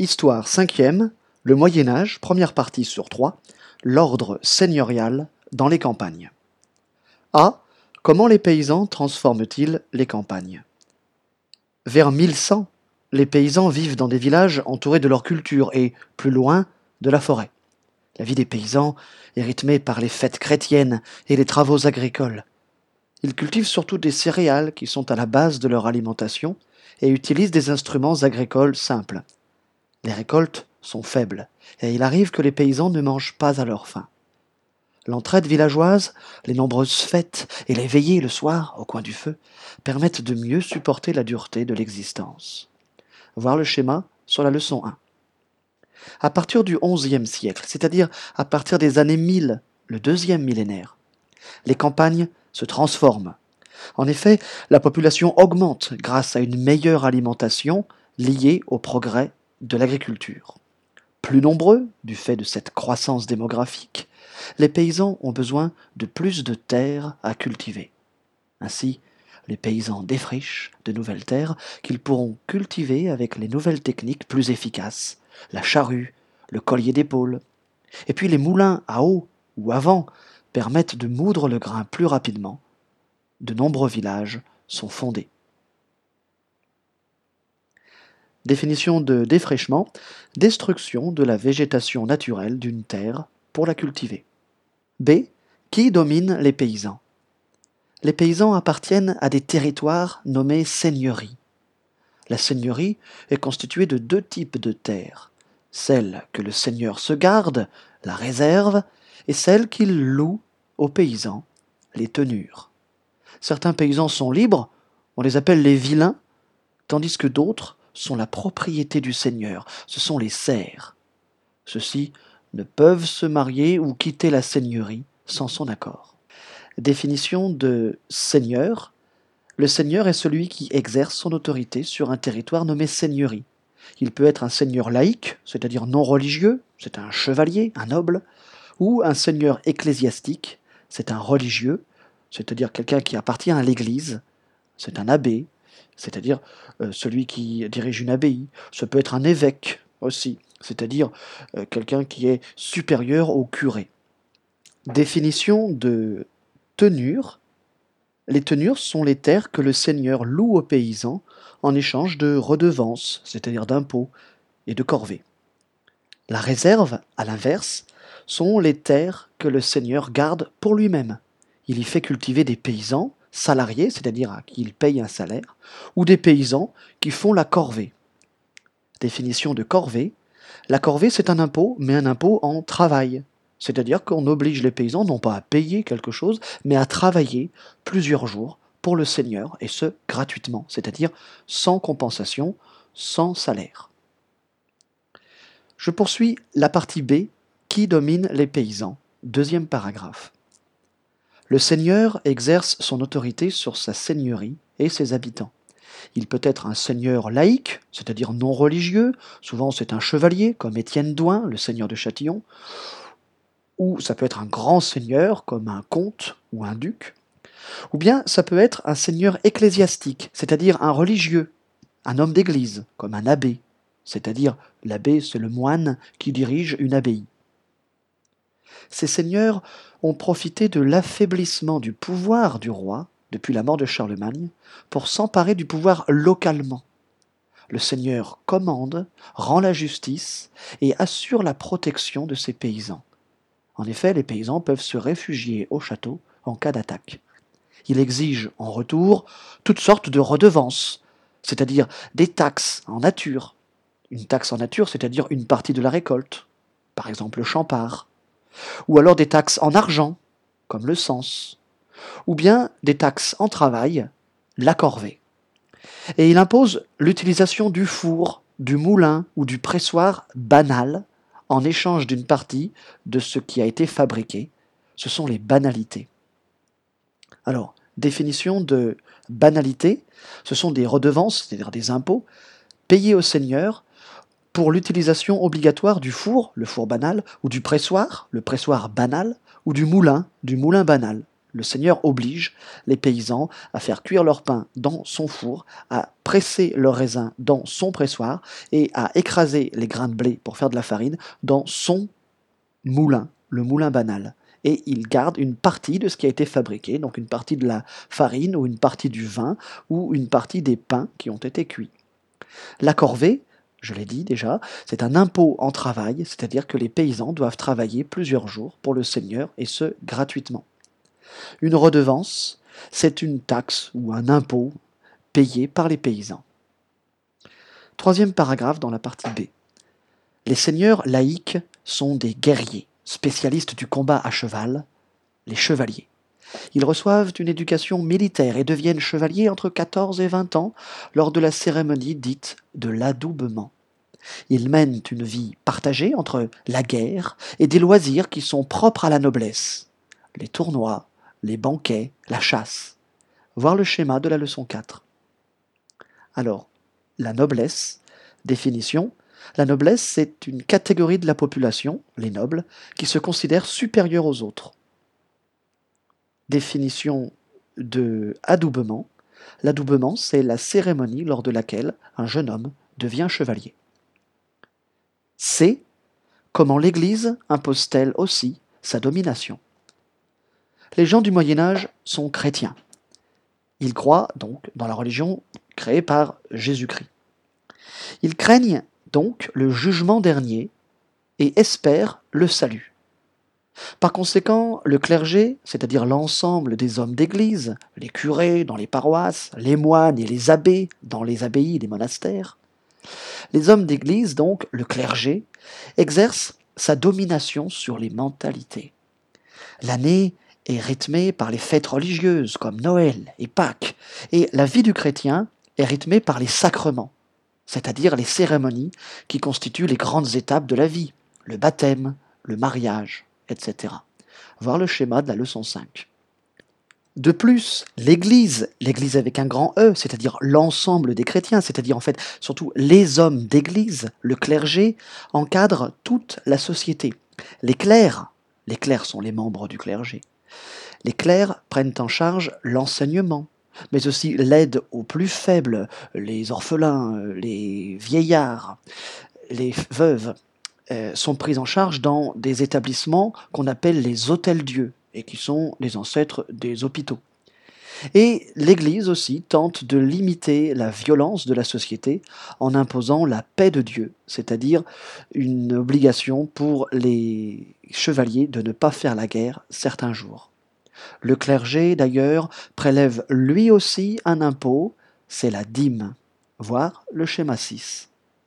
Histoire 5e, le Moyen Âge, première partie sur 3, l'ordre seigneurial dans les campagnes. A. Comment les paysans transforment-ils les campagnes? Vers 1100, les paysans vivent dans des villages entourés de leur culture et, plus loin, de la forêt. La vie des paysans est rythmée par les fêtes chrétiennes et les travaux agricoles. Ils cultivent surtout des céréales qui sont à la base de leur alimentation et utilisent des instruments agricoles simples. Les récoltes sont faibles et il arrive que les paysans ne mangent pas à leur faim. L'entraide villageoise, les nombreuses fêtes et les veillées le soir au coin du feu permettent de mieux supporter la dureté de l'existence. Voir le schéma sur la leçon 1. À partir du XIe siècle, c'est-à-dire à partir des années 1000, le deuxième millénaire, les campagnes se transforment. En effet, la population augmente grâce à une meilleure alimentation liée au progrès de l'agriculture. Plus nombreux, du fait de cette croissance démographique, les paysans ont besoin de plus de terres à cultiver. Ainsi, les paysans défrichent de nouvelles terres qu'ils pourront cultiver avec les nouvelles techniques plus efficaces, la charrue, le collier d'épaule. Et puis les moulins à eau ou à vent permettent de moudre le grain plus rapidement. De nombreux villages sont fondés. Définition de défrichement, destruction de la végétation naturelle d'une terre pour la cultiver. B. Qui domine les paysans? Les paysans appartiennent à des territoires nommés seigneuries. La seigneurie est constituée de deux types de terres, celle que le seigneur se garde, la réserve, et celle qu'il loue aux paysans, les tenures. Certains paysans sont libres, on les appelle les vilains, tandis que d'autres sont la propriété du seigneur, ce sont les serfs. Ceux-ci ne peuvent se marier ou quitter la seigneurie sans son accord. Définition de seigneur. Le seigneur est celui qui exerce son autorité sur un territoire nommé seigneurie. Il peut être un seigneur laïque, c'est-à-dire non religieux, c'est un chevalier, un noble, ou un seigneur ecclésiastique, c'est un religieux, c'est-à-dire quelqu'un qui appartient à l'Église, c'est un abbé, c'est-à-dire euh, celui qui dirige une abbaye. Ce peut être un évêque aussi, c'est-à-dire euh, quelqu'un qui est supérieur au curé. Définition de tenure. Les tenures sont les terres que le seigneur loue aux paysans en échange de redevances, c'est-à-dire d'impôts et de corvées. La réserve, à l'inverse, sont les terres que le seigneur garde pour lui-même. Il y fait cultiver des paysans salariés, c'est-à-dire à qui il paye un salaire, ou des paysans qui font la corvée. Définition de corvée. La corvée, c'est un impôt, mais un impôt en travail. C'est-à-dire qu'on oblige les paysans non pas à payer quelque chose, mais à travailler plusieurs jours pour le seigneur, et ce, gratuitement, c'est-à-dire sans compensation, sans salaire. Je poursuis la partie B, qui domine les paysans. Deuxième paragraphe. Le seigneur exerce son autorité sur sa seigneurie et ses habitants. Il peut être un seigneur laïque, c'est-à-dire non religieux, souvent c'est un chevalier, comme Étienne Douin, le seigneur de Châtillon, ou ça peut être un grand seigneur, comme un comte ou un duc, ou bien ça peut être un seigneur ecclésiastique, c'est-à-dire un religieux, un homme d'église, comme un abbé, c'est-à-dire l'abbé c'est le moine qui dirige une abbaye. Ces seigneurs ont profité de l'affaiblissement du pouvoir du roi depuis la mort de Charlemagne pour s'emparer du pouvoir localement. Le seigneur commande, rend la justice et assure la protection de ses paysans. En effet, les paysans peuvent se réfugier au château en cas d'attaque. Il exige en retour toutes sortes de redevances, c'est-à-dire des taxes en nature. Une taxe en nature, c'est-à-dire une partie de la récolte, par exemple le champard, ou alors des taxes en argent, comme le sens, ou bien des taxes en travail, la corvée. Et il impose l'utilisation du four, du moulin ou du pressoir banal en échange d'une partie de ce qui a été fabriqué. Ce sont les banalités. Alors, définition de banalité, ce sont des redevances, c'est-à-dire des impôts, payés au seigneur pour l'utilisation obligatoire du four, le four banal, ou du pressoir, le pressoir banal, ou du moulin, du moulin banal. Le Seigneur oblige les paysans à faire cuire leur pain dans son four, à presser leur raisin dans son pressoir et à écraser les grains de blé pour faire de la farine dans son moulin, le moulin banal. Et il garde une partie de ce qui a été fabriqué, donc une partie de la farine ou une partie du vin ou une partie des pains qui ont été cuits. La corvée, je l'ai dit déjà, c'est un impôt en travail, c'est-à-dire que les paysans doivent travailler plusieurs jours pour le Seigneur et ce gratuitement. Une redevance, c'est une taxe ou un impôt payé par les paysans. Troisième paragraphe dans la partie B. Les seigneurs laïcs sont des guerriers, spécialistes du combat à cheval, les chevaliers. Ils reçoivent une éducation militaire et deviennent chevaliers entre 14 et 20 ans lors de la cérémonie dite de l'adoubement. Ils mènent une vie partagée entre la guerre et des loisirs qui sont propres à la noblesse, les tournois, les banquets, la chasse. Voir le schéma de la leçon 4. Alors, la noblesse, définition, la noblesse, c'est une catégorie de la population, les nobles, qui se considèrent supérieurs aux autres. Définition de adoubement. L'adoubement, c'est la cérémonie lors de laquelle un jeune homme devient chevalier. C. Comment l'Église impose-t-elle aussi sa domination les gens du Moyen Âge sont chrétiens. Ils croient donc dans la religion créée par Jésus-Christ. Ils craignent donc le jugement dernier et espèrent le salut. Par conséquent, le clergé, c'est-à-dire l'ensemble des hommes d'Église, les curés dans les paroisses, les moines et les abbés dans les abbayes et les monastères, les hommes d'Église, donc le clergé, exercent sa domination sur les mentalités. L'année est rythmée par les fêtes religieuses comme Noël et Pâques, et la vie du chrétien est rythmée par les sacrements, c'est-à-dire les cérémonies qui constituent les grandes étapes de la vie, le baptême, le mariage, etc. Voir le schéma de la leçon 5. De plus, l'Église, l'Église avec un grand E, c'est-à-dire l'ensemble des chrétiens, c'est-à-dire en fait surtout les hommes d'Église, le clergé, encadre toute la société. Les clercs, les clercs sont les membres du clergé, les clercs prennent en charge l'enseignement, mais aussi l'aide aux plus faibles, les orphelins, les vieillards, les veuves, euh, sont pris en charge dans des établissements qu'on appelle les hôtels-dieux, et qui sont les ancêtres des hôpitaux. Et l'Église aussi tente de limiter la violence de la société en imposant la paix de Dieu, c'est-à-dire une obligation pour les chevaliers de ne pas faire la guerre certains jours. Le clergé, d'ailleurs, prélève lui aussi un impôt, c'est la dîme. Voir le schéma 6.